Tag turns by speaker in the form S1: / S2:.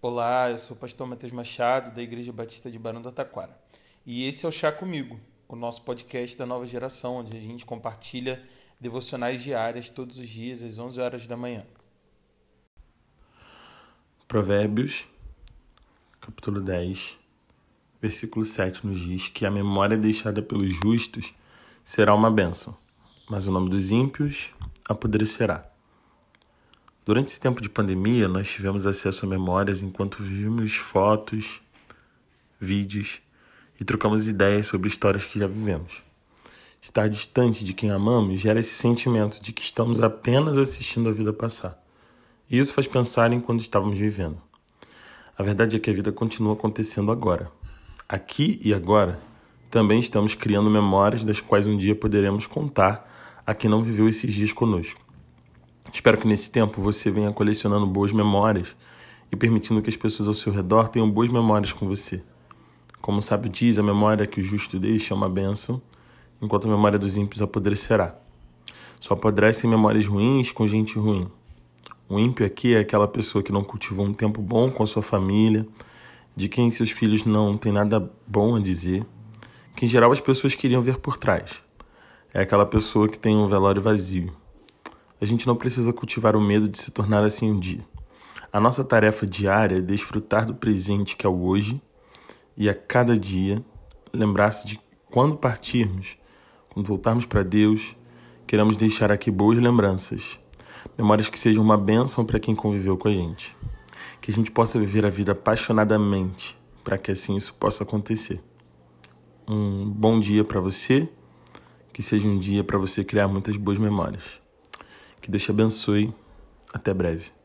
S1: Olá, eu sou o pastor Matheus Machado, da Igreja Batista de Barão do Taquara. E esse é o Chá Comigo, o nosso podcast da nova geração, onde a gente compartilha devocionais diárias todos os dias, às 11 horas da manhã.
S2: Provérbios, capítulo 10, versículo 7 nos diz que a memória deixada pelos justos será uma bênção, mas o nome dos ímpios apodrecerá. Durante esse tempo de pandemia, nós tivemos acesso a memórias enquanto vimos fotos, vídeos e trocamos ideias sobre histórias que já vivemos. Estar distante de quem amamos gera esse sentimento de que estamos apenas assistindo a vida passar. E isso faz pensar em quando estávamos vivendo. A verdade é que a vida continua acontecendo agora. Aqui e agora, também estamos criando memórias das quais um dia poderemos contar a quem não viveu esses dias conosco. Espero que nesse tempo você venha colecionando boas memórias e permitindo que as pessoas ao seu redor tenham boas memórias com você. Como o sábio diz, a memória que o justo deixa é uma bênção, enquanto a memória dos ímpios apodrecerá. Só apodrecem memórias ruins com gente ruim. O ímpio aqui é aquela pessoa que não cultivou um tempo bom com a sua família, de quem seus filhos não têm nada bom a dizer, que em geral as pessoas queriam ver por trás. É aquela pessoa que tem um velório vazio. A gente não precisa cultivar o medo de se tornar assim um dia. A nossa tarefa diária é desfrutar do presente que é o hoje e a cada dia lembrar-se de quando partirmos, quando voltarmos para Deus, queremos deixar aqui boas lembranças, memórias que sejam uma bênção para quem conviveu com a gente. Que a gente possa viver a vida apaixonadamente, para que assim isso possa acontecer. Um bom dia para você, que seja um dia para você criar muitas boas memórias. Que Deus te abençoe. Até breve.